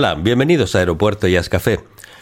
Hola, bienvenidos a Aeropuerto Jazz Café.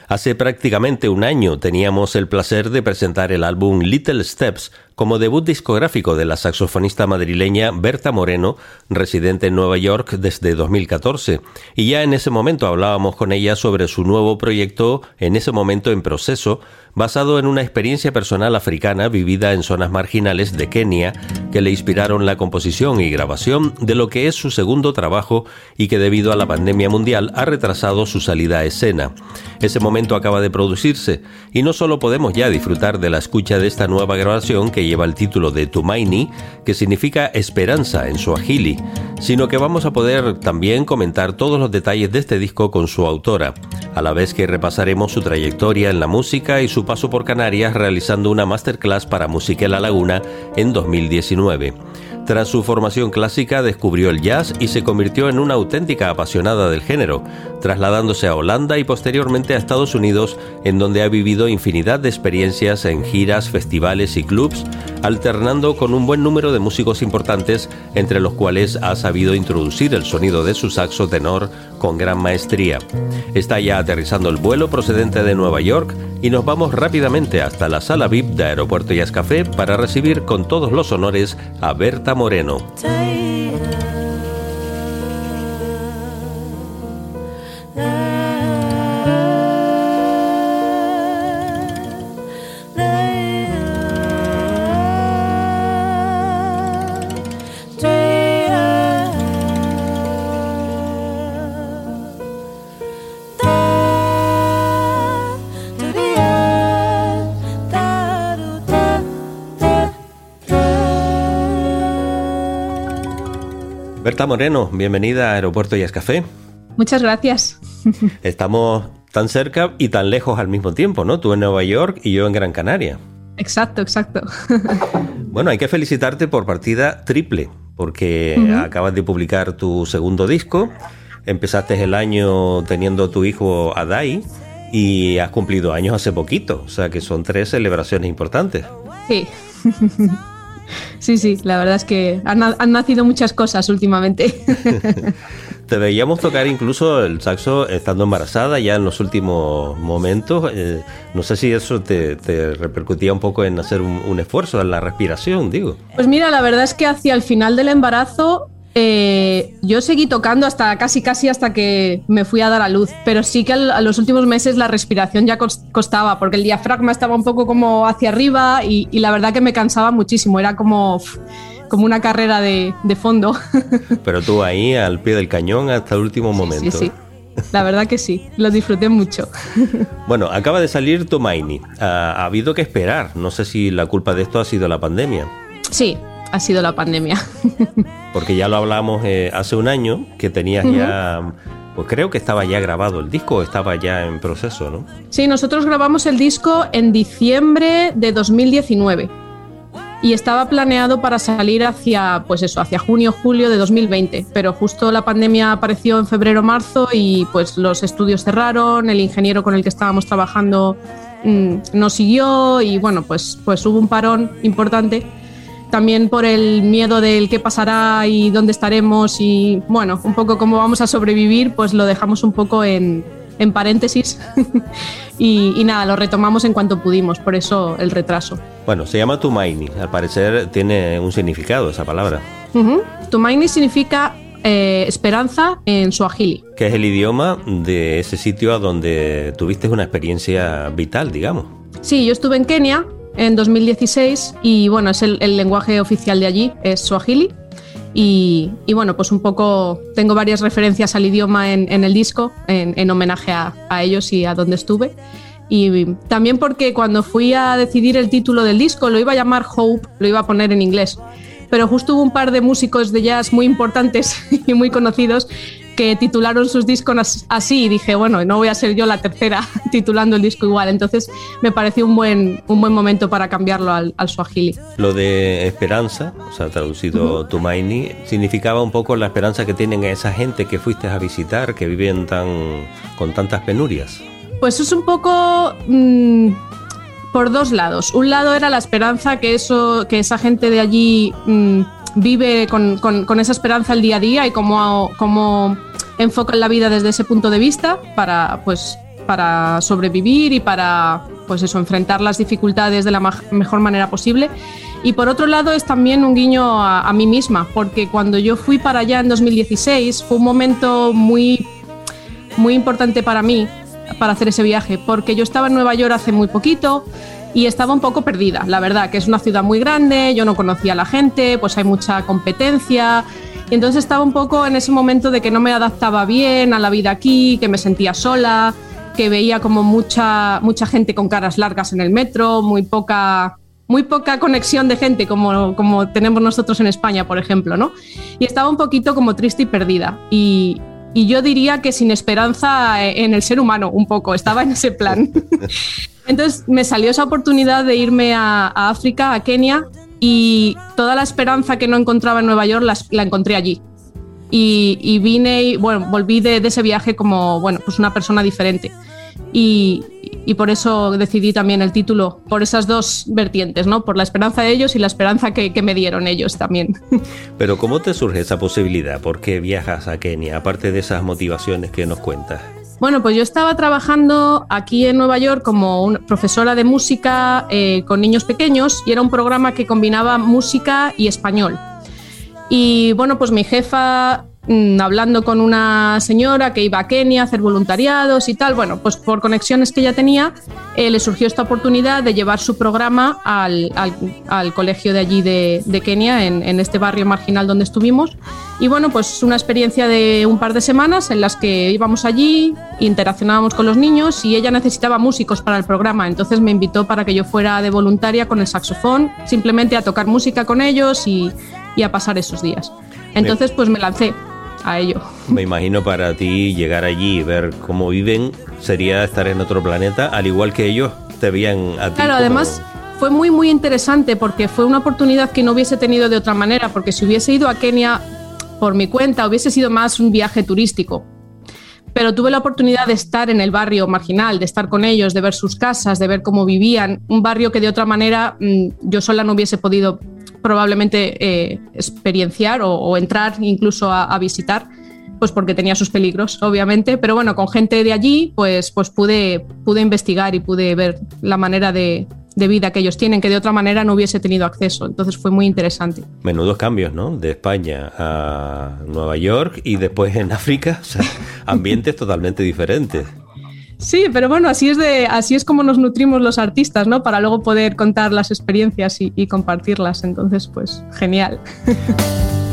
Hace prácticamente un año teníamos el placer de presentar el álbum Little Steps como debut discográfico de la saxofonista madrileña Berta Moreno, residente en Nueva York desde 2014. Y ya en ese momento hablábamos con ella sobre su nuevo proyecto, en ese momento en proceso, basado en una experiencia personal africana vivida en zonas marginales de Kenia, que le inspiraron la composición y grabación de lo que es su segundo trabajo y que debido a la pandemia mundial ha retrasado su salida a escena. Ese momento acaba de producirse y no solo podemos ya disfrutar de la escucha de esta nueva grabación que lleva el título de Tumaini, que significa esperanza en suajili, sino que vamos a poder también comentar todos los detalles de este disco con su autora, a la vez que repasaremos su trayectoria en la música y su paso por Canarias realizando una masterclass para Música La Laguna en 2019. Tras su formación clásica descubrió el jazz y se convirtió en una auténtica apasionada del género, trasladándose a Holanda y posteriormente a Estados Unidos, en donde ha vivido infinidad de experiencias en giras, festivales y clubs, alternando con un buen número de músicos importantes, entre los cuales ha sabido introducir el sonido de su saxo tenor con gran maestría. Está ya aterrizando el vuelo procedente de Nueva York y nos vamos rápidamente hasta la sala VIP de Aeropuerto Jazz Café para recibir con todos los honores a Berta Moreno. Berta Moreno, bienvenida a Aeropuerto Jazz Café. Muchas gracias. Estamos tan cerca y tan lejos al mismo tiempo, ¿no? Tú en Nueva York y yo en Gran Canaria. Exacto, exacto. bueno, hay que felicitarte por partida triple, porque uh -huh. acabas de publicar tu segundo disco, empezaste el año teniendo tu hijo Adai y has cumplido años hace poquito, o sea que son tres celebraciones importantes. Sí. Sí, sí, la verdad es que han, han nacido muchas cosas últimamente. Te veíamos tocar incluso el saxo estando embarazada ya en los últimos momentos. Eh, no sé si eso te, te, repercutía un poco en hacer un, un, esfuerzo en la respiración, digo. Pues mira, la verdad es que hacia el final del embarazo eh, yo seguí tocando hasta casi casi hasta que me fui a dar a luz, pero sí que a los últimos meses la respiración ya costaba porque el diafragma estaba un poco como hacia arriba y, y la verdad que me cansaba muchísimo, era como, como una carrera de, de, fondo. Pero tú ahí al pie del cañón hasta el último momento. Sí, sí. La verdad que sí, lo disfruté mucho. Bueno, acaba de salir Tomaini. Ha, ha habido que esperar. No sé si la culpa de esto ha sido la pandemia. Sí, ha sido la pandemia. Porque ya lo hablamos eh, hace un año, que tenías uh -huh. ya, pues creo que estaba ya grabado el disco, estaba ya en proceso, ¿no? Sí, nosotros grabamos el disco en diciembre de 2019 y estaba planeado para salir hacia, pues eso, hacia junio, julio de 2020, pero justo la pandemia apareció en febrero, marzo y pues los estudios cerraron, el ingeniero con el que estábamos trabajando mmm, no siguió y bueno, pues, pues hubo un parón importante también por el miedo del qué pasará y dónde estaremos y bueno, un poco cómo vamos a sobrevivir, pues lo dejamos un poco en, en paréntesis y, y, nada, lo retomamos en cuanto pudimos, por eso el retraso. Bueno, se llama Tumaini, al parecer tiene un significado esa palabra. Uh -huh. Tumaini significa eh, esperanza en suajili. Que es el idioma de ese sitio a donde tuviste una experiencia vital, digamos. Sí, yo estuve en Kenia en 2016 y bueno, es el, el lenguaje oficial de allí, es Swahili. Y, y, bueno, pues un poco tengo varias referencias al idioma en, en el disco, en, en homenaje a, a, ellos y a donde estuve. Y también porque cuando fui a decidir el título del disco lo iba a llamar Hope, lo iba a poner en inglés. Pero justo hubo un par de músicos de jazz muy importantes y muy conocidos que titularon sus discos así y dije, bueno, no voy a ser yo la tercera titulando el disco igual. Entonces me pareció un buen, un buen momento para cambiarlo al, al Swahili. Lo de esperanza, o sea, traducido uh -huh. Tumaini, significaba un poco la esperanza que tienen esa gente que fuiste a visitar, que viven tan, con tantas penurias. Pues es un poco... Mmm, por dos lados. Un lado era la esperanza que, eso, que esa gente de allí mmm, vive con, con, esa esperanza el día a día y cómo, cómo enfocan la vida desde ese punto de vista para, pues, para sobrevivir y para pues eso, enfrentar las dificultades de la mejor manera posible. Y por otro lado es también un guiño a, mí misma, porque cuando yo fui para allá en 2016 fue un momento muy, muy importante para mí, para hacer ese viaje, porque yo estaba en Nueva York hace muy poquito y estaba un poco perdida, la verdad, que es una ciudad muy grande, yo no conocía a la gente, pues hay mucha competencia. Y entonces estaba un poco en ese momento de que no me adaptaba bien a la vida aquí, que me sentía sola, que veía como mucha, mucha gente con caras largas en el metro, muy poca, muy poca conexión de gente como, como tenemos nosotros en España, por ejemplo, ¿no? Y estaba un poquito como triste y perdida. Y, y yo diría que sin esperanza en el ser humano, un poco, estaba en ese plan. Entonces me salió esa oportunidad de irme a, África, a Kenia, y toda la esperanza que no encontraba en Nueva York la, encontré allí. Y, vine y bueno, volví de, ese viaje como bueno, pues una persona diferente. Y, por eso decidí también el título, por esas dos vertientes, ¿no? Por la esperanza de ellos y la esperanza que, que me dieron ellos también. Pero ¿cómo te surge esa posibilidad? ¿Por qué viajas a Kenia, aparte de esas motivaciones que nos cuentas? Bueno, pues yo estaba trabajando aquí en Nueva York como profesora de música eh, con niños pequeños y era un programa que combinaba música y español. Y bueno, pues mi jefa Mm, hablando con una señora que iba a Kenia a hacer voluntariados y tal. Bueno, pues por conexiones que ella tenía, eh, le surgió esta oportunidad de llevar su programa al, colegio de allí de, Kenia, en, este barrio marginal donde estuvimos. Y bueno, pues una experiencia de un par de semanas en las que íbamos allí, interaccionábamos con los niños y ella necesitaba músicos para el programa. Entonces me invitó para que yo fuera de voluntaria con el saxofón, simplemente a tocar música con ellos y, y a pasar esos días. Entonces, pues me lancé a ello. Me imagino para ti llegar allí y ver cómo viven sería estar en otro planeta, al igual que ellos te veían a ti. Claro, además fue muy muy interesante porque fue una oportunidad que no hubiese tenido de otra manera, porque si hubiese ido a Kenia por mi cuenta hubiese sido más un viaje turístico. Pero tuve la oportunidad de estar en el barrio marginal, de estar con ellos, de ver sus casas, de ver cómo vivían, un barrio que de otra manera mm, yo sola no hubiese podido probablemente eh, experienciar o, entrar incluso a, visitar, pues porque tenía sus peligros, obviamente, pero bueno, con gente de allí, pues, pues pude, pude investigar y pude ver la manera de, vida que ellos tienen, que de otra manera no hubiese tenido acceso. Entonces fue muy interesante. Menudos cambios, ¿no? De España a Nueva York y después en África, ambientes totalmente diferentes. Sí, pero bueno, así es, de, así es como nos nutrimos los artistas, ¿no? Para luego poder contar las experiencias y, y compartirlas. Entonces, pues genial.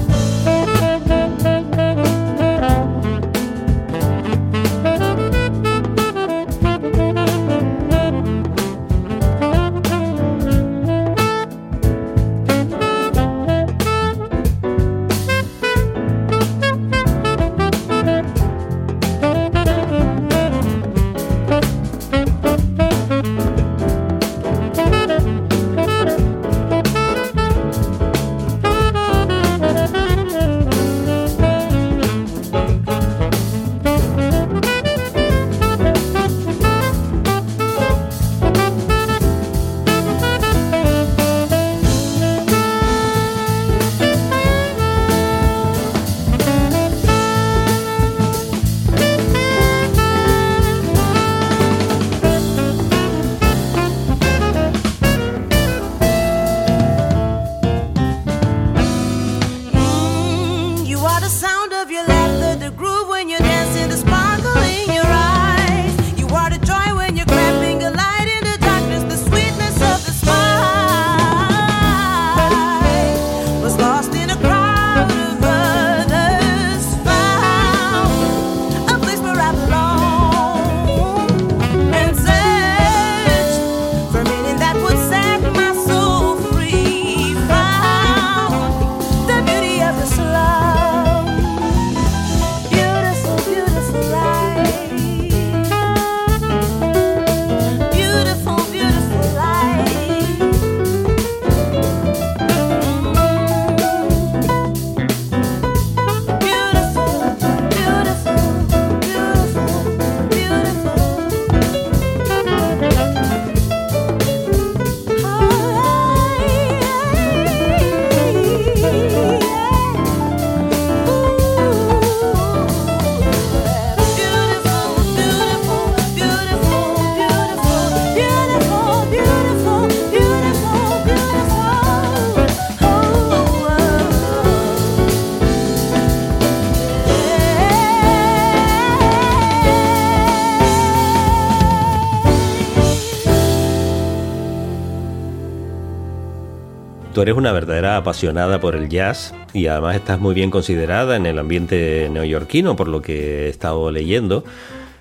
eres una verdadera apasionada por el jazz y además estás muy bien considerada en el ambiente neoyorquino, por lo que he estado leyendo.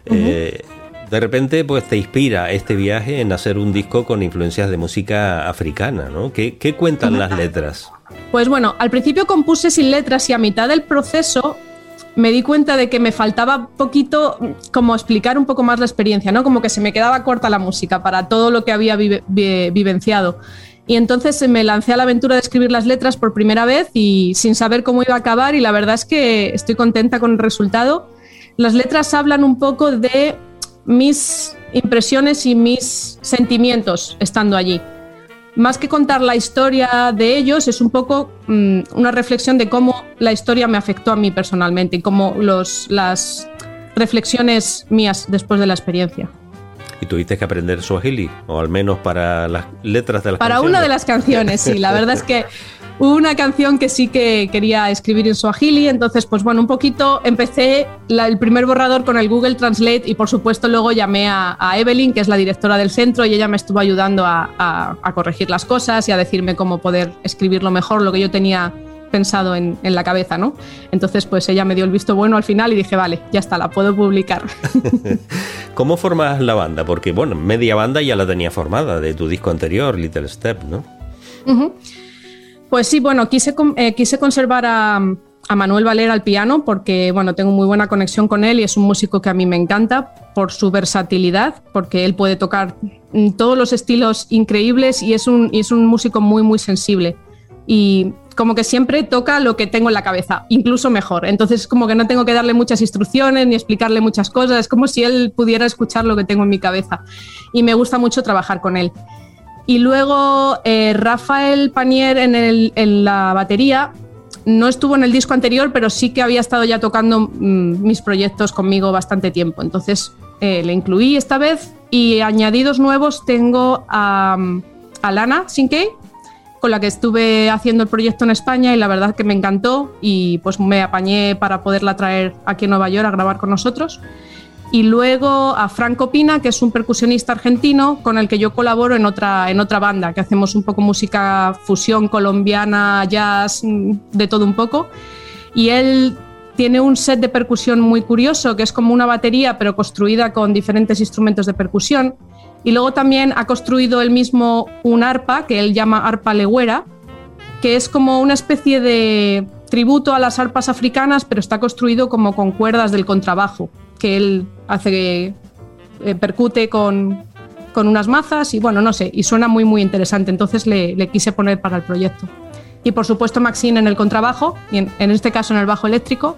Eh, de repente, pues te inspira este viaje en hacer un disco con influencias de música africana, ¿no? ¿Qué, qué cuentan las letras? Pues bueno, al principio compuse sin letras y a mitad del proceso me di cuenta de que me faltaba poquito como explicar un poco más la experiencia, ¿no? Como que se me quedaba corta la música para todo lo que había vivenciado. Y entonces me lancé a la aventura de escribir las letras por primera vez y sin saber cómo iba a acabar y la verdad es que estoy contenta con el resultado. Las letras hablan un poco de mis impresiones y mis sentimientos estando allí más que contar la historia de ellos, es un poco mm, una reflexión de cómo la historia me afectó a mí personalmente y cómo los, las reflexiones mías después de la experiencia. ¿Y tuviste que aprender Swahili? O al menos para las letras de las para canciones. Para una de las canciones, sí. La verdad es que Hubo una canción que sí que quería escribir en Swahili, entonces, pues bueno, un poquito empecé el primer borrador con el Google Translate y por supuesto luego llamé a, Evelyn, que es la directora del centro, y ella me estuvo ayudando a, corregir las cosas y a decirme cómo poder escribirlo mejor, lo que yo tenía pensado en, en, la cabeza, ¿no? Entonces, pues ella me dio el visto bueno al final y dije, vale, ya está, la puedo publicar. ¿Cómo formas la banda? Porque, bueno, media banda ya la tenía formada de tu disco anterior, Little Step, ¿no? Pues sí, bueno, quise, eh, quise conservar a, Manuel Valera al piano porque, bueno, tengo muy buena conexión con él y es un músico que a mí me encanta por su versatilidad, porque él puede tocar todos los estilos increíbles y es un, es un músico muy, muy sensible. Y como que siempre toca lo que tengo en la cabeza, incluso mejor. Entonces, como que no tengo que darle muchas instrucciones ni explicarle muchas cosas, es como si él pudiera escuchar lo que tengo en mi cabeza. Y me gusta mucho trabajar con él. Y luego eh, Rafael Panier en, la batería no estuvo en el disco anterior, pero sí que había estado ya tocando mm, mis proyectos conmigo bastante tiempo. Entonces eh, le incluí esta vez y añadidos nuevos tengo a, a Lana Sinkey, con la que estuve haciendo el proyecto en España y la verdad que me encantó y pues me apañé para poderla traer aquí en Nueva York a grabar con nosotros y luego a Franco Pina, que es un percusionista argentino con el que yo colaboro en otra, en otra banda, que hacemos un poco música fusión colombiana, jazz, mm, de todo un poco. Y él tiene un set de percusión muy curioso, que es como una batería, pero construida con diferentes instrumentos de percusión. Y luego también ha construido él mismo un arpa, que él llama arpa legüera, que es como una especie de tributo a las arpas africanas, pero está construido como con cuerdas del contrabajo que él hace eh, percute con, unas mazas y bueno, no sé, y suena muy muy interesante, entonces le, quise poner para el proyecto. Y por supuesto Maxine en el contrabajo, y en, este caso en el bajo eléctrico,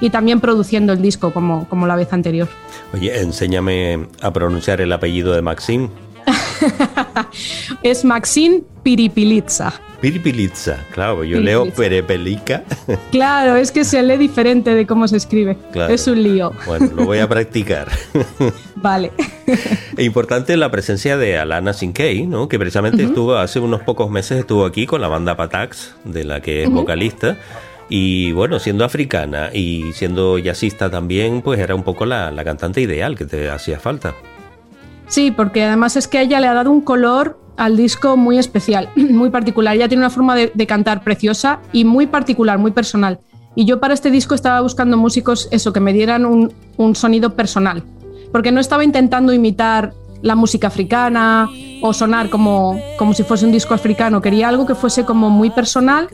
y también produciendo el disco como, como la vez anterior. Oye, enséñame a pronunciar el apellido de Maxine. es Maxine Piripilitza. Piripilitza, claro, yo leo Perepelica. Claro, es que se lee diferente de cómo se escribe. Es un lío. Bueno, lo voy a practicar. Vale. E importante la presencia de Alana Sinkey, ¿no? que precisamente estuvo hace unos pocos meses estuvo aquí con la banda Patax, de la que es vocalista. Y bueno, siendo africana y siendo jazzista también, pues era un poco la, la cantante ideal que te hacía falta. Sí, porque además es que ella le ha dado un color al disco muy especial, muy particular. Ella tiene una forma de, cantar preciosa y muy particular, muy personal. Y yo para este disco estaba buscando músicos, eso, que me dieran un, sonido personal, porque no estaba intentando imitar la música africana o sonar como, como si fuese un disco africano. Quería algo que fuese como muy personal,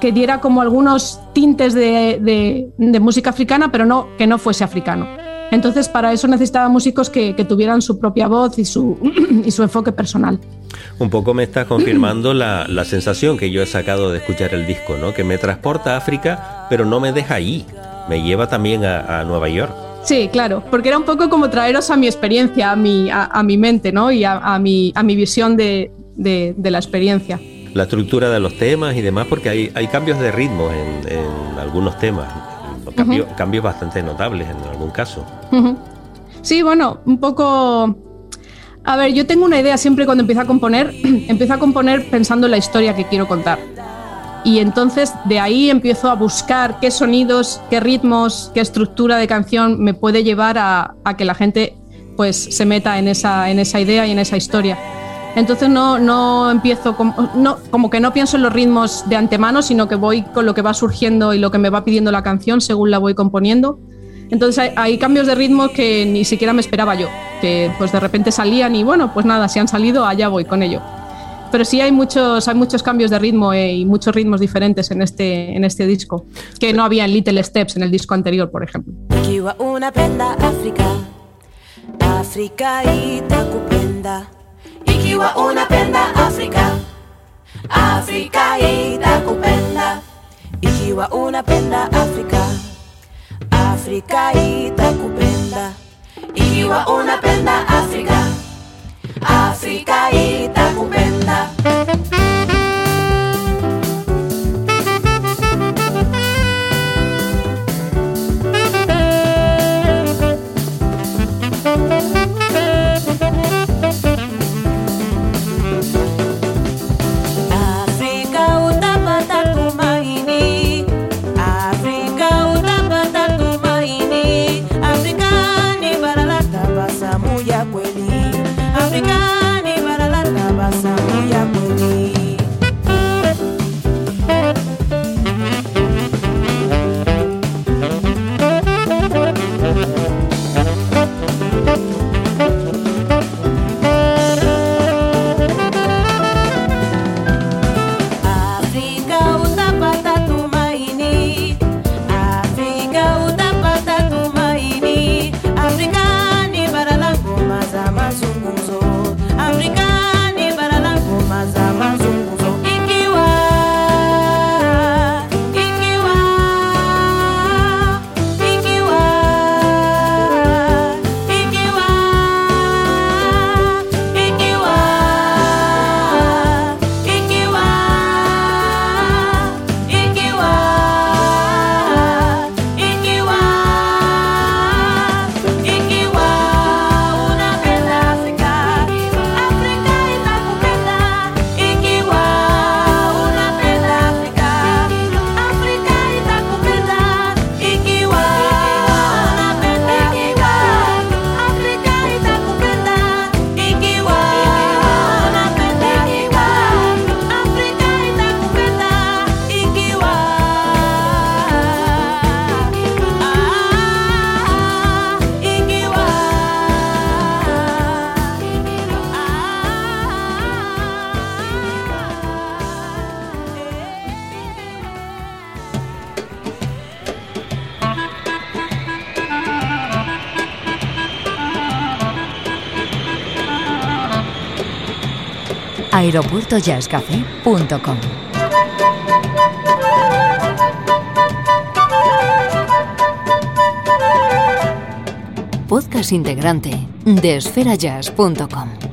que diera como algunos tintes de, de música africana, pero no, que no fuese africano. Entonces, para eso necesitaba músicos que, tuvieran su propia voz y su, y su enfoque personal. Un poco me estás confirmando la, sensación que yo he sacado de escuchar el disco, ¿no? Que me transporta a África, pero no me deja ahí. Me lleva también a, Nueva York. Sí, claro, porque era un poco como traeros a mi experiencia, a mi, a, mi mente, ¿no? Y a, mi, a mi visión de, la experiencia. La estructura de los temas y demás, porque hay, hay cambios de ritmo en, en algunos temas cambios, bastante notables en algún caso. Sí, bueno, un poco... A ver, yo tengo una idea siempre cuando empiezo a componer, empiezo a componer pensando en la historia que quiero contar. Y entonces de ahí empiezo a buscar qué sonidos, qué ritmos, qué estructura de canción me puede llevar a, que la gente pues se meta en esa, en esa idea y en esa historia. Entonces no, no empiezo, como, no, como que no pienso en los ritmos de antemano, sino que voy con lo que va surgiendo y lo que me va pidiendo la canción según la voy componiendo. Entonces hay, hay cambios de ritmo que ni siquiera me esperaba yo, que pues de repente salían y bueno, pues nada, si han salido, allá voy con ello. Pero sí hay muchos, hay muchos cambios de ritmo eh, y muchos ritmos diferentes en este, en este disco, que no había en Little Steps, en el disco anterior, por ejemplo. Ikiwa unapenda Afrika, Afrika itakupenda. Ikiwa unapenda Afrika, Afrika itakupenda. Ikiwa unapenda Afrika, Afrika itakupenda. Ikiwa unapenda Afrika, Afrika itakupenda. aeropuertojazzcafé.com Podcast integrante de esferajazz.com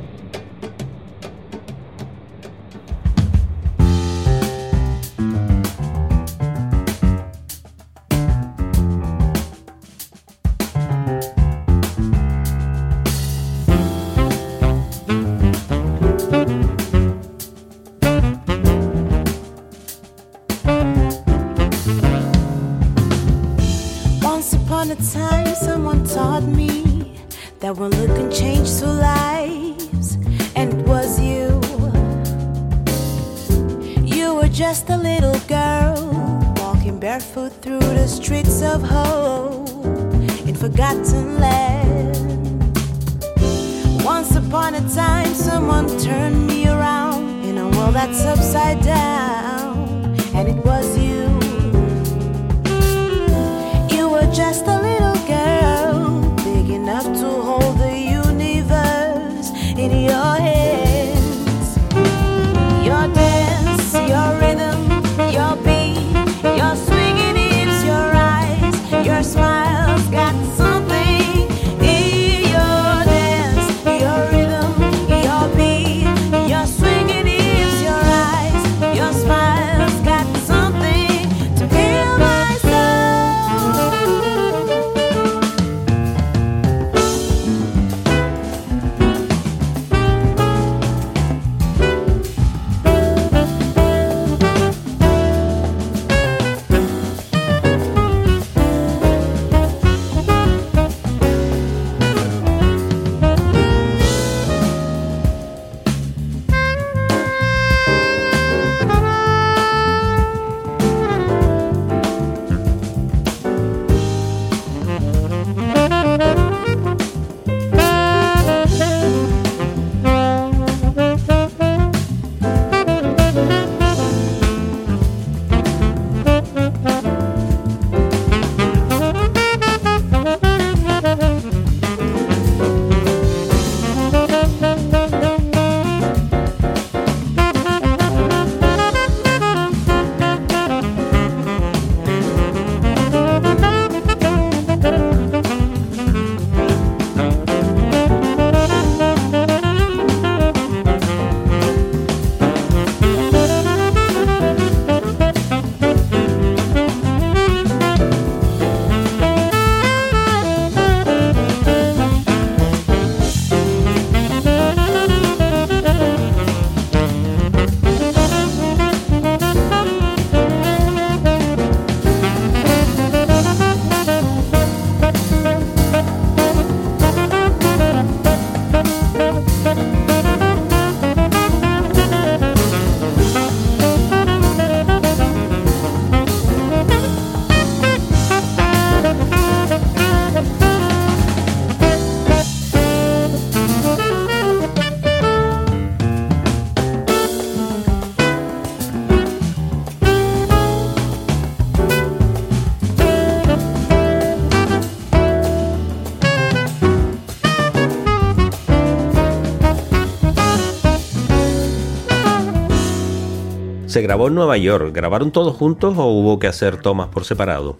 Se grabó en Nueva York. ¿Grabaron todos juntos o hubo que hacer tomas por separado?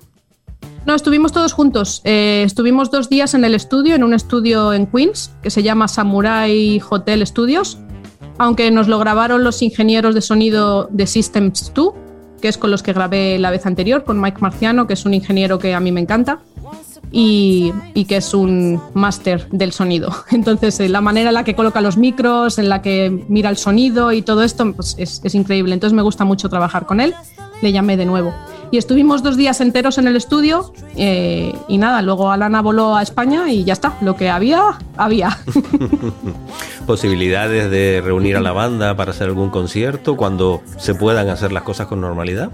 No, estuvimos todos juntos. Eh, estuvimos dos días en el estudio, en un estudio en Queens, que se llama Samurai Hotel Studios, aunque nos lo grabaron los ingenieros de sonido de Systems 2, que es con los que grabé la vez anterior, con Mike Marciano, que es un ingeniero que a mí me encanta. Y, que es un máster del sonido. Entonces, eh, la manera en la que coloca los micros, en la que mira el sonido y todo esto, pues es, es increíble. Entonces, me gusta mucho trabajar con él. Le llamé de nuevo. Y estuvimos dos días enteros en el estudio eh, y nada, luego Alana voló a España y ya está, lo que había, había. ¿Posibilidades de reunir a la banda para hacer algún concierto cuando se puedan hacer las cosas con normalidad?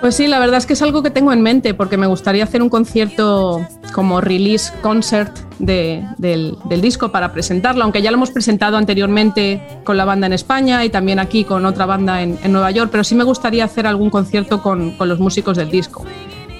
Pues sí, la verdad es que es algo que tengo en mente porque me gustaría hacer un concierto como release concert de, del, del, disco para presentarlo, aunque ya lo hemos presentado anteriormente con la banda en España y también aquí con otra banda en, en Nueva York, pero sí me gustaría hacer algún concierto con, con, los músicos del disco.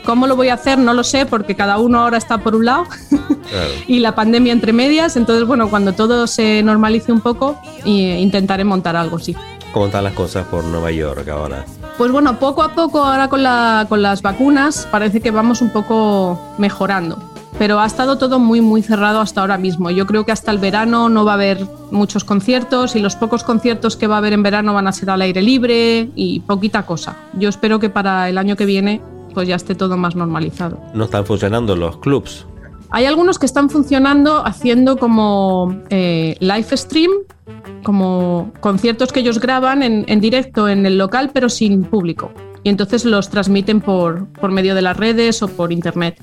¿Cómo lo voy a hacer? No lo sé porque cada uno ahora está por un lado claro. y la pandemia entre medias, entonces bueno, cuando todo se normalice un poco intentaré montar algo, sí. ¿Cómo están las cosas por Nueva York ahora? Pues bueno, poco a poco ahora con, la, con las vacunas parece que vamos un poco mejorando. Pero ha estado todo muy, muy cerrado hasta ahora mismo. Yo creo que hasta el verano no va a haber muchos conciertos y los pocos conciertos que va a haber en verano van a ser al aire libre y poquita cosa. Yo espero que para el año que viene pues ya esté todo más normalizado. ¿No están funcionando los clubs? Hay algunos que están funcionando haciendo como eh, live stream, como conciertos que ellos graban en, directo en el local, pero sin público. Y entonces los transmiten por, por medio de las redes o por internet.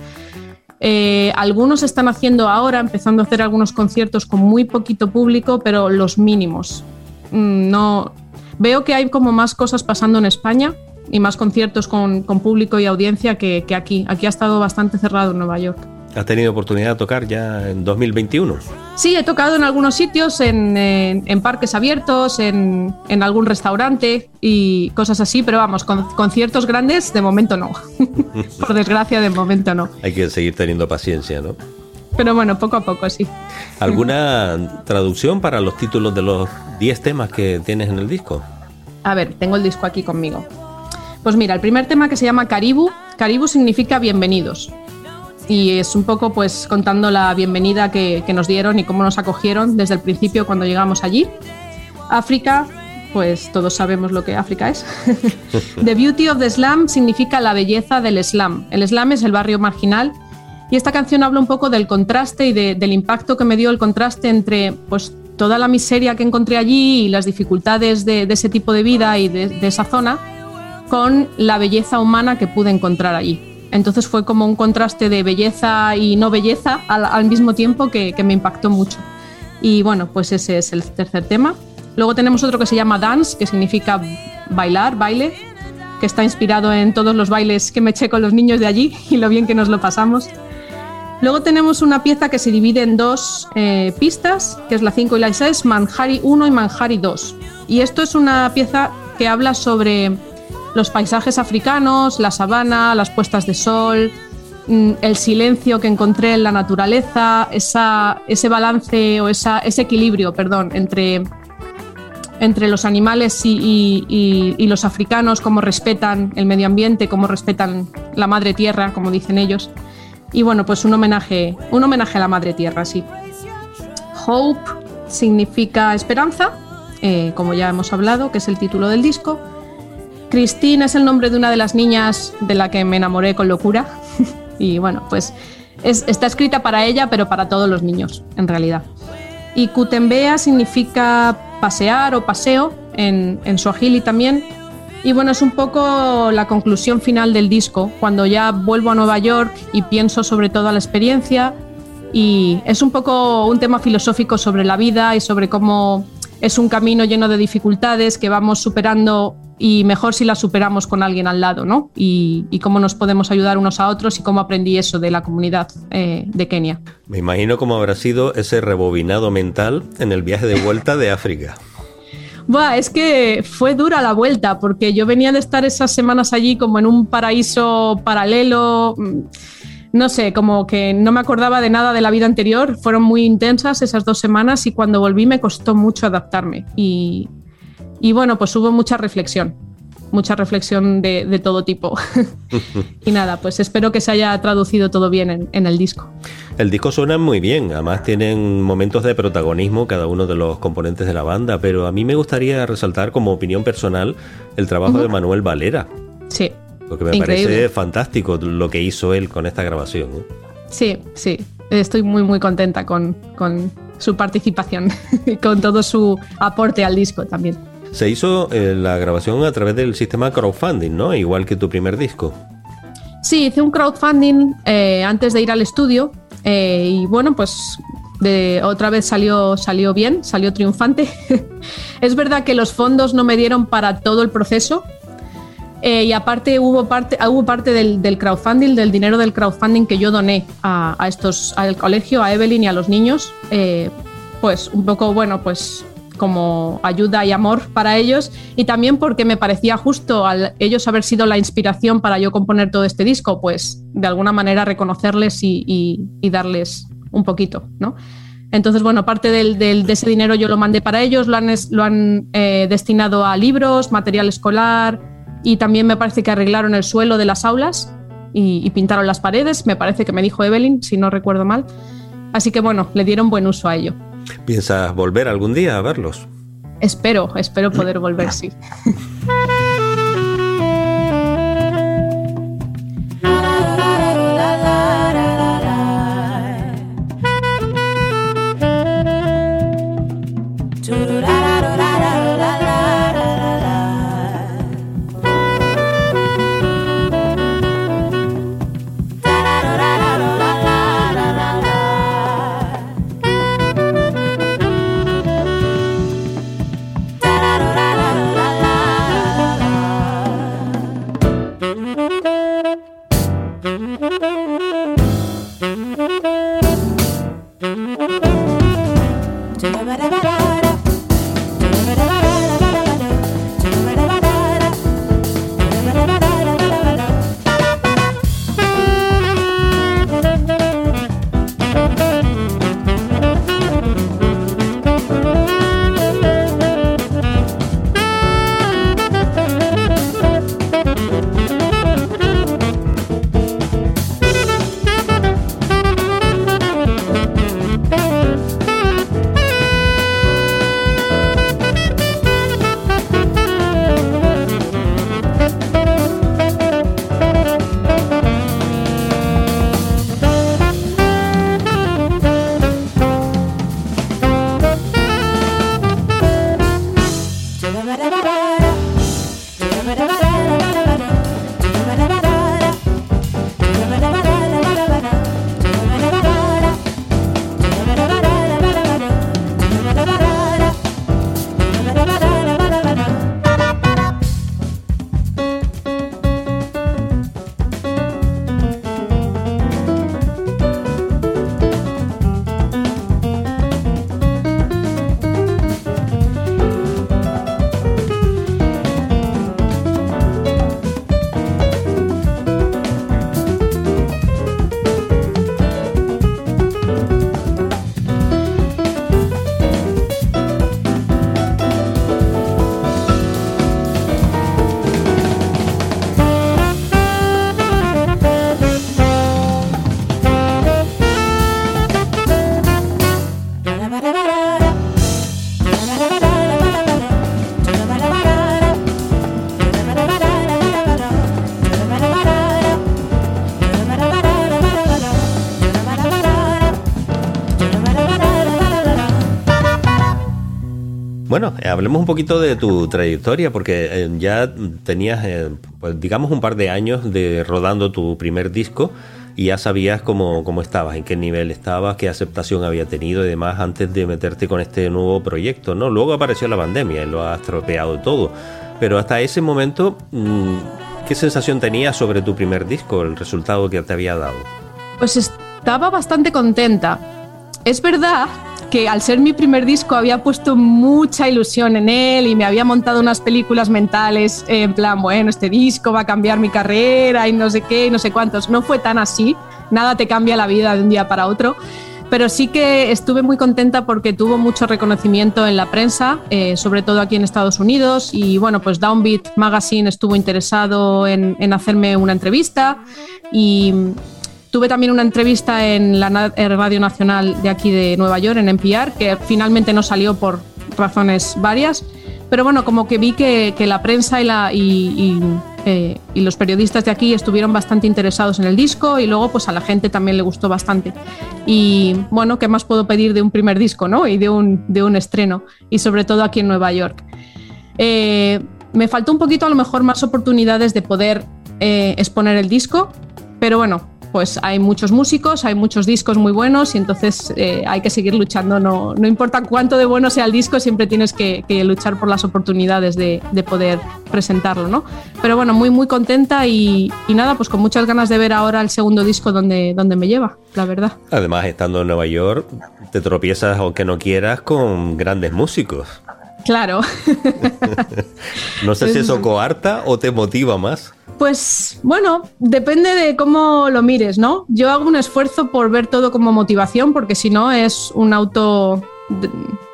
Eh, algunos están haciendo ahora, empezando a hacer algunos conciertos con muy poquito público, pero los mínimos. Mm, No, veo que hay como más cosas pasando en España y más conciertos con, con público y audiencia que, que aquí. Aquí ha estado bastante cerrado en Nueva York. ¿Has tenido oportunidad de tocar ya en 2021? Sí, he tocado en algunos sitios, en, en, en parques abiertos, en, en, algún restaurante y cosas así, pero vamos, con, conciertos grandes de momento no. Por desgracia, de momento no. Hay que seguir teniendo paciencia, ¿no? Pero bueno, poco a poco sí. ¿Alguna traducción para los títulos de los 10 temas que tienes en el disco? A ver, tengo el disco aquí conmigo. Pues mira, el primer tema que se llama Caribu, Caribu significa bienvenidos y es un poco pues contando la bienvenida que, nos dieron y cómo nos acogieron desde el principio cuando llegamos allí. África, pues todos sabemos lo que África es. the Beauty of the Slam significa la belleza del slam. El slam es el barrio marginal y esta canción habla un poco del contraste y de, del impacto que me dio el contraste entre pues toda la miseria que encontré allí y las dificultades de, ese tipo de vida y de esa zona con la belleza humana que pude encontrar allí. Entonces fue como un contraste de belleza y no belleza al, al mismo tiempo que, que, me impactó mucho. Y bueno, pues ese es el tercer tema. Luego tenemos otro que se llama Dance, que significa bailar, baile, que está inspirado en todos los bailes que me eché con los niños de allí y lo bien que nos lo pasamos. Luego tenemos una pieza que se divide en dos eh, pistas, que es la 5 y la 6, Manjari 1 y Manjari 2. Y esto es una pieza que habla sobre los paisajes africanos, la sabana, las puestas de sol, mm, el silencio que encontré en la naturaleza, esa, ese balance o esa, ese equilibrio, perdón, entre, entre los animales y, los africanos, cómo respetan el medio ambiente, cómo respetan la madre tierra, como dicen ellos. Y bueno, pues un homenaje, un homenaje a la madre tierra, sí. Hope significa esperanza, eh, como ya hemos hablado, que es el título del disco. Christine es el nombre de una de las niñas de la que me enamoré con locura. y bueno, pues es, está escrita para ella, pero para todos los niños, en realidad. Y Kutembea significa pasear o paseo en, en Swahili también. Y bueno, es un poco la conclusión final del disco, cuando ya vuelvo a Nueva York y pienso sobre toda la experiencia. Y es un poco un tema filosófico sobre la vida y sobre cómo es un camino lleno de dificultades que vamos superando y mejor si la superamos con alguien al lado, ¿no? Y, y, cómo nos podemos ayudar unos a otros y cómo aprendí eso de la comunidad eh, de Kenia. Me imagino cómo habrá sido ese rebobinado mental en el viaje de vuelta de África. Buah, es que fue dura la vuelta, porque yo venía de estar esas semanas allí como en un paraíso paralelo. No sé, como que no me acordaba de nada de la vida anterior. Fueron muy intensas esas dos semanas y cuando volví me costó mucho adaptarme. Y, y bueno, pues hubo mucha reflexión. mucha reflexión de, de todo tipo. y nada, pues espero que se haya traducido todo bien en, en, el disco. El disco suena muy bien, además tienen momentos de protagonismo cada uno de los componentes de la banda, pero a mí me gustaría resaltar como opinión personal el trabajo uh -huh. de Manuel Valera. Sí. Porque me Increíble. parece fantástico lo que hizo él con esta grabación. ¿eh? Sí, sí. Estoy muy, muy contenta con, con su participación y con todo su aporte al disco también. Se hizo eh, la grabación a través del sistema crowdfunding, ¿no? Igual que tu primer disco. Sí, hice un crowdfunding eh, antes de ir al estudio eh, y bueno, pues de, otra vez salió, salió bien, salió triunfante. es verdad que los fondos no me dieron para todo el proceso, y aparte hubo parte, hubo parte del, crowdfunding, del dinero del crowdfunding que yo doné a, a estos, al colegio, a Evelyn y a los niños, pues un poco, bueno, pues como ayuda y amor para ellos y también porque me parecía justo ellos haber sido la inspiración para yo componer todo este disco, pues de alguna manera reconocerles y, darles un poquito, ¿no? Entonces, bueno, parte del, de ese dinero yo lo mandé para ellos, lo han, lo han eh, destinado a libros, material escolar, y también me parece que arreglaron el suelo de las aulas y, pintaron las paredes, me parece que me dijo Evelyn, si no recuerdo mal. Así que bueno, le dieron buen uso a ello. ¿Piensas volver algún día a verlos? Espero, espero poder volver, sí. da da da da Bueno, hablemos un poquito de tu trayectoria, porque eh, ya tenías, eh, pues, digamos, un par de años de rodando tu primer disco y ya sabías cómo, cómo estabas, en qué nivel estabas, qué aceptación había tenido y demás antes de meterte con este nuevo proyecto, ¿no? Luego apareció la pandemia y lo ha estropeado todo, pero hasta ese momento, mm, ¿qué sensación tenías sobre tu primer disco, el resultado que te había dado? Pues estaba bastante contenta. Es verdad que al ser mi primer disco había puesto mucha ilusión en él y me había montado unas películas mentales en plan, bueno, este disco va a cambiar mi carrera y no sé qué, y no sé cuántos. No fue tan así, nada te cambia la vida de un día para otro. pero sí que estuve muy contenta porque tuvo mucho reconocimiento en la prensa, eh, sobre todo aquí en Estados Unidos. Y bueno, pues Downbeat Magazine estuvo interesado en, en hacerme una entrevista y tuve también una entrevista en la Radio Nacional de aquí de Nueva York, en NPR, que finalmente no salió por razones varias. Pero bueno, como que vi que, que la prensa y, la, y, y, eh, y, los periodistas de aquí estuvieron bastante interesados en el disco y luego pues a la gente también le gustó bastante. Y bueno, ¿qué más puedo pedir de un primer disco ¿no? y de un, de un estreno? Y sobre todo aquí en Nueva York. Eh, me faltó un poquito a lo mejor más oportunidades de poder eh, exponer el disco, pero bueno, pues hay muchos músicos, hay muchos discos muy buenos y entonces eh, hay que seguir luchando. No, no, importa cuánto de bueno sea el disco, siempre tienes que, que luchar por las oportunidades de, de, poder presentarlo, ¿no? Pero bueno, muy, muy contenta y, y, nada, pues con muchas ganas de ver ahora el segundo disco donde, donde me lleva, la verdad. Además, estando en Nueva York, te tropiezas, aunque no quieras, con grandes músicos. Claro. no sé si eso coarta o te motiva más. Pues bueno, depende de cómo lo mires, ¿no? Yo hago un esfuerzo por ver todo como motivación, porque si no es un auto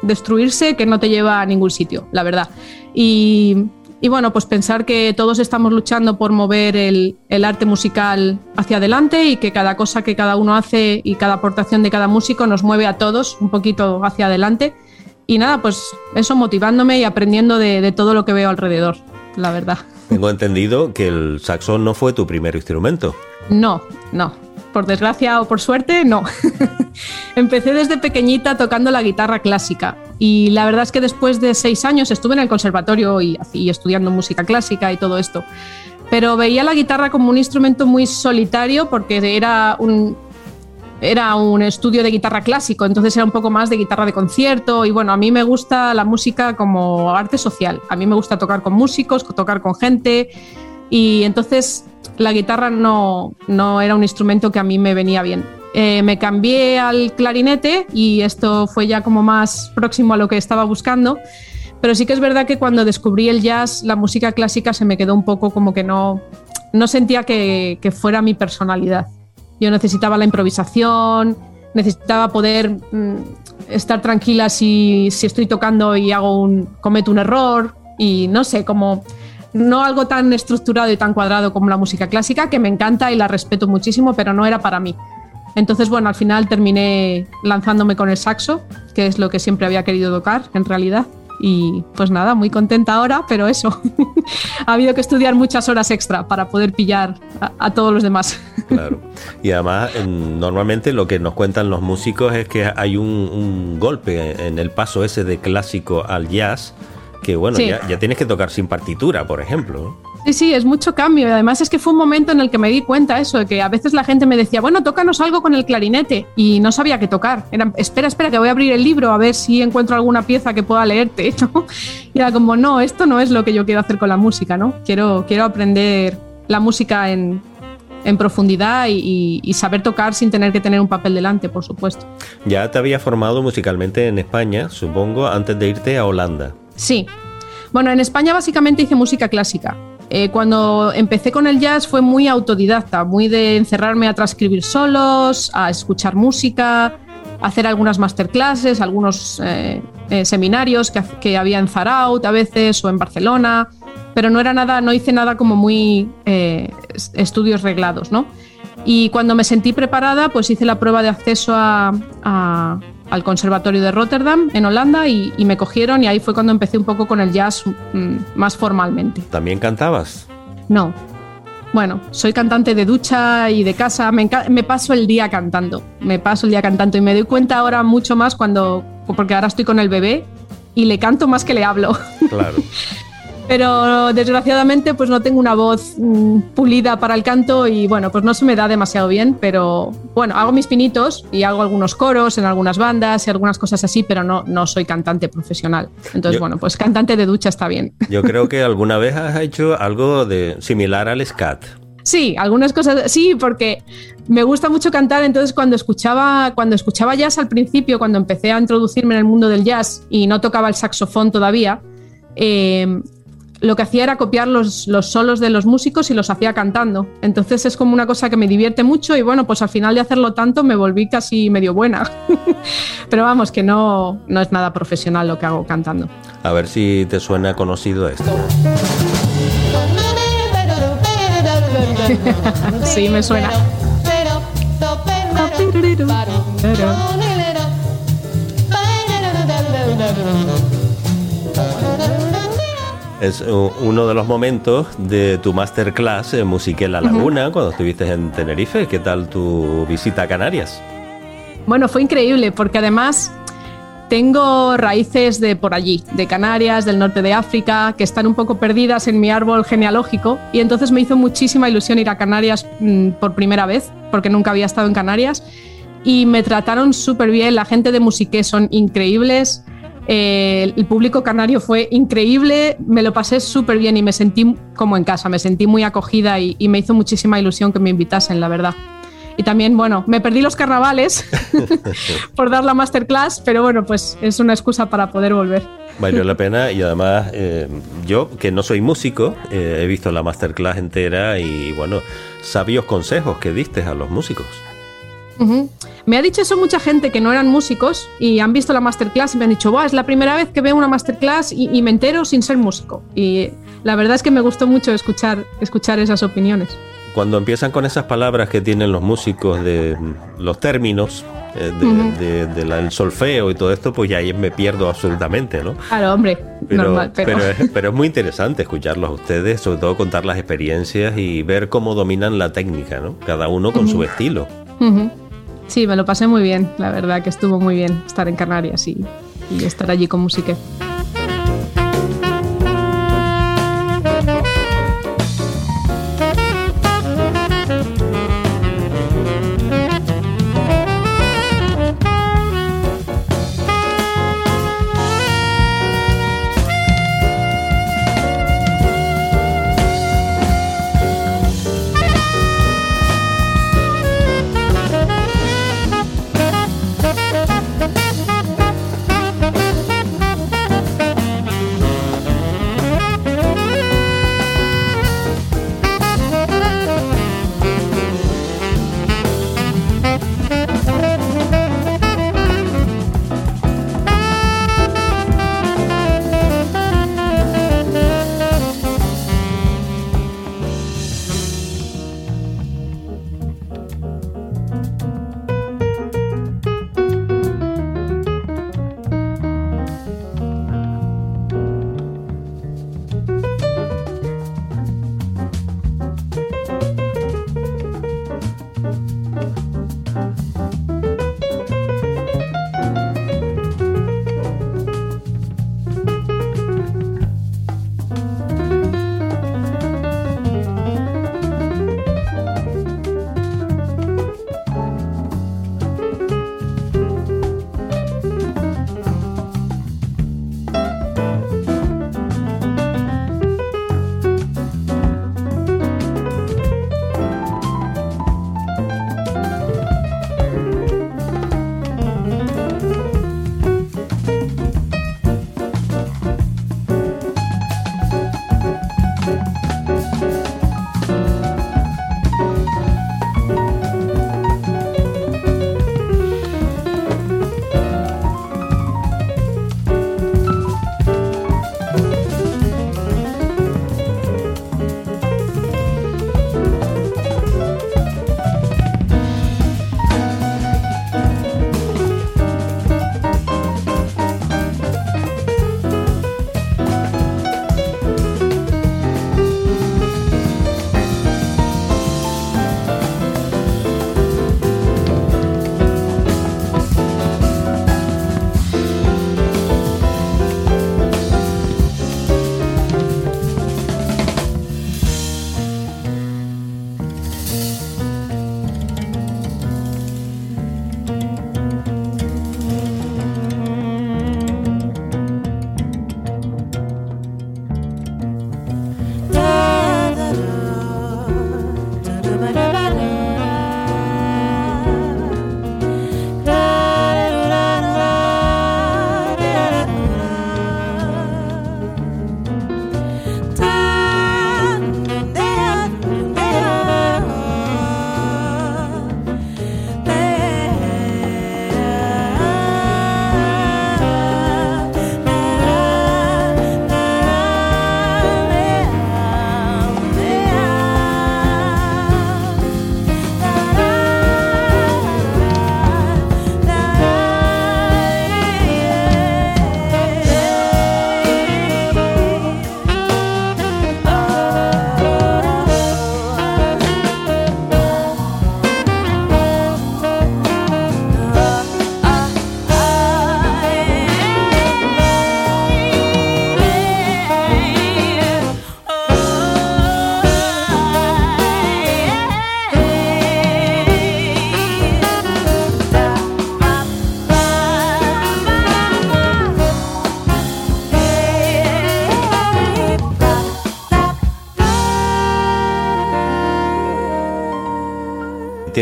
destruirse que no te lleva a ningún sitio, la verdad. Y, bueno, pues pensar que todos estamos luchando por mover el, arte musical hacia adelante y que cada cosa que cada uno hace y cada aportación de cada músico nos mueve a todos un poquito hacia adelante. Y nada, pues eso motivándome y aprendiendo de todo lo que veo alrededor, la verdad. Tengo entendido que el saxón no fue tu primer instrumento. No, no. Por desgracia o por suerte, no. Empecé desde pequeñita tocando la guitarra clásica y la verdad es que después de seis años estuve en el conservatorio y, estudiando música clásica y todo esto. Pero veía la guitarra como un instrumento muy solitario porque era un, era un estudio de guitarra clásico, entonces era un poco más de guitarra de concierto y bueno, a mí me gusta la música como arte social, a mí me gusta tocar con músicos, tocar con gente y entonces la guitarra no, no era un instrumento que a mí me venía bien. Eh, me cambié al clarinete y esto fue ya como más próximo a lo que estaba buscando, pero sí que es verdad que cuando descubrí el jazz, la música clásica se me quedó un poco como que no, no sentía que, que fuera mi personalidad. Yo necesitaba la improvisación, necesitaba poder mm, estar tranquila si, si, estoy tocando y hago un, cometo un error y no sé, como no algo tan estructurado y tan cuadrado como la música clásica, que me encanta y la respeto muchísimo, pero no era para mí. Entonces, bueno, al final terminé lanzándome con el saxo, que es lo que siempre había querido tocar, en realidad. Y pues nada, muy contenta ahora, pero eso, ha habido que estudiar muchas horas extra para poder pillar a, a todos los demás. Claro. Y además, en, normalmente lo que nos cuentan los músicos es que hay un, un golpe en el paso ese de clásico al jazz, que bueno, sí. ya, ya, tienes que tocar sin partitura, por ejemplo. Sí, sí, es mucho cambio. Además es que fue un momento en el que me di cuenta eso, de que a veces la gente me decía, bueno, tócanos algo con el clarinete y no sabía qué tocar. Era, espera, espera, que voy a abrir el libro a ver si encuentro alguna pieza que pueda leerte. ¿no? Y era como, no, esto no es lo que yo quiero hacer con la música, ¿no? Quiero, quiero aprender la música en, en profundidad y, y, saber tocar sin tener que tener un papel delante, por supuesto. Ya te había formado musicalmente en España, supongo, antes de irte a Holanda. Sí. Bueno, en España básicamente hice música clásica. Eh, cuando empecé con el jazz fue muy autodidacta, muy de encerrarme a transcribir solos, a escuchar música, hacer algunas masterclasses, algunos eh, eh, seminarios que, que, había en Zaraut a veces o en Barcelona, pero no era nada, no hice nada como muy estudios reglados, ¿no? Y cuando me sentí preparada, pues hice la prueba de acceso a, al Conservatorio de Rotterdam en Holanda y, y, me cogieron y ahí fue cuando empecé un poco con el jazz mmm, más formalmente. ¿También cantabas? No. Bueno, soy cantante de ducha y de casa, me, me, paso el día cantando, me paso el día cantando y me doy cuenta ahora mucho más cuando, porque ahora estoy con el bebé y le canto más que le hablo. Claro. pero desgraciadamente pues no tengo una voz mmm, pulida para el canto y bueno, pues no se me da demasiado bien, pero bueno, hago mis pinitos y hago algunos coros en algunas bandas y algunas cosas así, pero no, no soy cantante profesional. Entonces, yo, bueno, pues cantante de ducha está bien. Yo creo que alguna vez has hecho algo de similar al scat. Sí, algunas cosas, sí, porque me gusta mucho cantar, entonces cuando escuchaba, cuando escuchaba jazz al principio, cuando empecé a introducirme en el mundo del jazz y no tocaba el saxofón todavía, eh, lo que hacía era copiar los, los, solos de los músicos y los hacía cantando. Entonces es como una cosa que me divierte mucho y bueno, pues al final de hacerlo tanto me volví casi medio buena. Pero vamos, que no, no es nada profesional lo que hago cantando. A ver si te suena conocido esto. sí, me suena. Es uno de los momentos de tu masterclass en Musique La Laguna, cuando estuviste en Tenerife. ¿Qué tal tu visita a Canarias? Bueno, fue increíble, porque además tengo raíces de por allí, de Canarias, del norte de África, que están un poco perdidas en mi árbol genealógico, y entonces me hizo muchísima ilusión ir a Canarias mmm, por primera vez, porque nunca había estado en Canarias, y me trataron súper bien, la gente de Musique son increíbles. Eh, el público canario fue increíble, me lo pasé súper bien y me sentí como en casa, me sentí muy acogida y, y, me hizo muchísima ilusión que me invitasen, la verdad. Y también, bueno, me perdí los carnavales por dar la masterclass, pero bueno, pues es una excusa para poder volver. Valió la pena y además eh, yo, que no soy músico, eh, he visto la masterclass entera y bueno, sabios consejos que diste a los músicos. Uh -huh. Me ha dicho eso mucha gente que no eran músicos y han visto la masterclass y me han dicho, es la primera vez que veo una masterclass y, y, me entero sin ser músico. Y la verdad es que me gustó mucho escuchar, escuchar esas opiniones. Cuando empiezan con esas palabras que tienen los músicos de los términos, eh, uh -huh. de, solfeo y todo esto, pues ya ahí me pierdo absolutamente, ¿no? Claro, hombre, pero, normal. Pero... Pero, es, pero es muy interesante escucharlos a ustedes, sobre todo contar las experiencias y ver cómo dominan la técnica, ¿no? Cada uno con uh -huh. su estilo. Sí, me lo pasé muy bien, la verdad que estuvo muy bien estar en Canarias y, estar allí con música.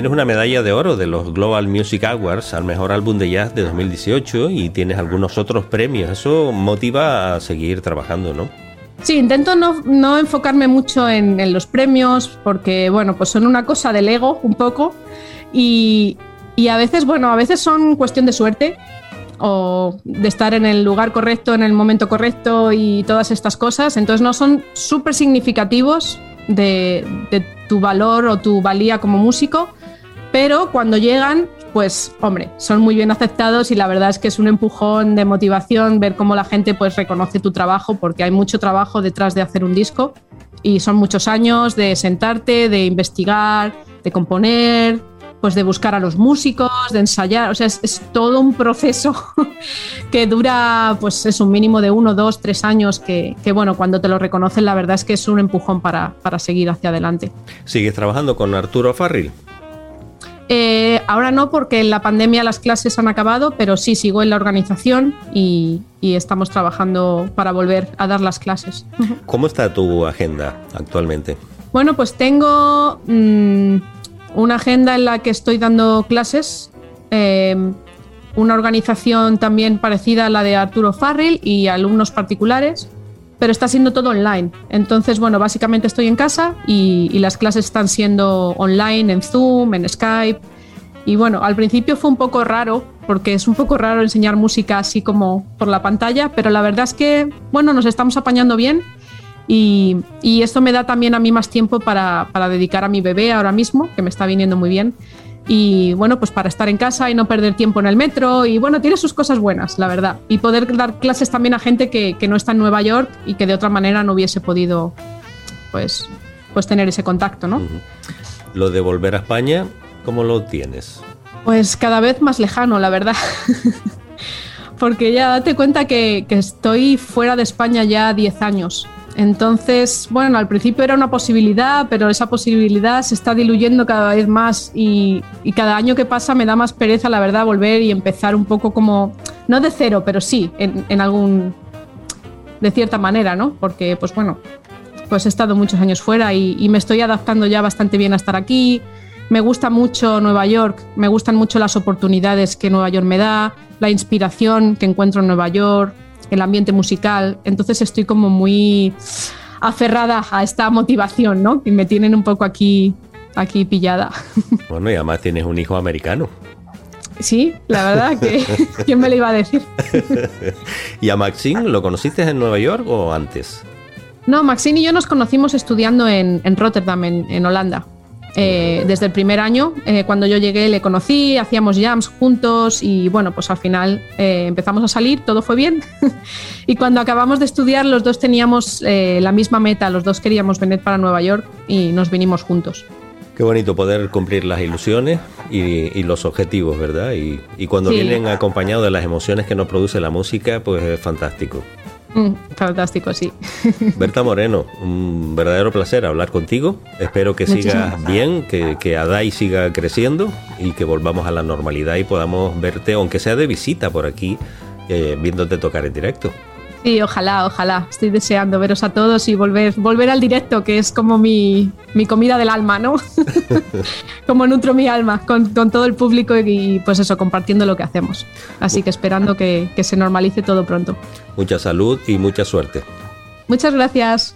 Tienes una medalla de oro de los Global Music Awards al mejor álbum de jazz de 2018 y tienes algunos otros premios. Eso motiva a seguir trabajando, ¿no? Sí, intento no, enfocarme mucho en, los premios porque, bueno, pues son una cosa del ego un poco y, a veces, bueno, a veces son cuestión de suerte o de estar en el lugar correcto, en el momento correcto y todas estas cosas. Entonces no son súper significativos de, tu valor o tu valía como músico, pero cuando llegan, pues hombre, son muy bien aceptados y la verdad es que es un empujón de motivación ver cómo la gente pues reconoce tu trabajo porque hay mucho trabajo detrás de hacer un disco y son muchos años de sentarte, de investigar, de componer, pues de buscar a los músicos, de ensayar, o sea, es, todo un proceso que dura, pues es un mínimo de uno, dos, tres años, que, que, bueno, cuando te lo reconocen, la verdad es que es un empujón para, para seguir hacia adelante. ¿Sigues trabajando con Arturo Farril? Eh, ahora no, porque en la pandemia las clases han acabado, pero sí sigo en la organización y, y, estamos trabajando para volver a dar las clases. ¿Cómo está tu agenda actualmente? Bueno, pues tengo mmm, una agenda en la que estoy dando clases, eh, una organización también parecida a la de Arturo Farril y alumnos particulares, pero está siendo todo online. Entonces, bueno, básicamente estoy en casa y, las clases están siendo online, en Zoom, en Skype. Y bueno, al principio fue un poco raro, porque es un poco raro enseñar música así como por la pantalla, pero la verdad es que, bueno, nos estamos apañando bien y, y, esto me da también a mí más tiempo para, para, dedicar a mi bebé ahora mismo, que me está viniendo muy bien. Y bueno, pues para estar en casa y no perder tiempo en el metro. Y bueno, tiene sus cosas buenas, la verdad. Y poder dar clases también a gente que, que no está en Nueva York y que de otra manera no hubiese podido pues, pues tener ese contacto, ¿no? Uh -huh. Lo de volver a España, ¿cómo lo tienes? Pues cada vez más lejano, la verdad. Porque ya date cuenta que, que estoy fuera de España ya 10 años. Entonces, bueno, al principio era una posibilidad, pero esa posibilidad se está diluyendo cada vez más y, cada año que pasa me da más pereza, la verdad, volver y empezar un poco como, no de cero, pero sí, en, en algún, de cierta manera, ¿no? Porque, pues bueno, pues he estado muchos años fuera y me estoy adaptando ya bastante bien a estar aquí. Me gusta mucho Nueva York, me gustan mucho las oportunidades que Nueva York me da, la inspiración que encuentro en Nueva York, el ambiente musical. Entonces estoy como muy aferrada a esta motivación, ¿no? Y me tienen un poco aquí, aquí pillada. Bueno, y además tienes un hijo americano. Sí, la verdad que quién me lo iba a decir. ¿Y a Maxine lo conociste en Nueva York o antes? No, Maxine y yo nos conocimos estudiando en, en Rotterdam, en, en Holanda. Eh, desde el primer año, eh, cuando yo llegué, le conocí, hacíamos jams juntos y bueno, pues al final eh, empezamos a salir, todo fue bien. y cuando acabamos de estudiar, los dos teníamos la misma meta, los dos queríamos venir para Nueva York y nos vinimos juntos. Qué bonito poder cumplir las ilusiones y, y los objetivos, ¿verdad? Y, y cuando sí. vienen acompañados de las emociones que nos produce la música, pues es fantástico. Mm, fantástico, sí. Berta Moreno, un verdadero placer hablar contigo. Espero que sigas bien, que, que Adai siga creciendo y que volvamos a la normalidad y podamos verte, aunque sea de visita por aquí, eh, viéndote tocar en directo. Sí, ojalá, ojalá. Estoy deseando veros a todos y volver, volver al directo, que es como mi, mi comida del alma, ¿no? como nutro mi alma con, con, todo el público y pues eso, compartiendo lo que hacemos. Así que esperando que, que se normalice todo pronto. Mucha salud y mucha suerte. Muchas gracias.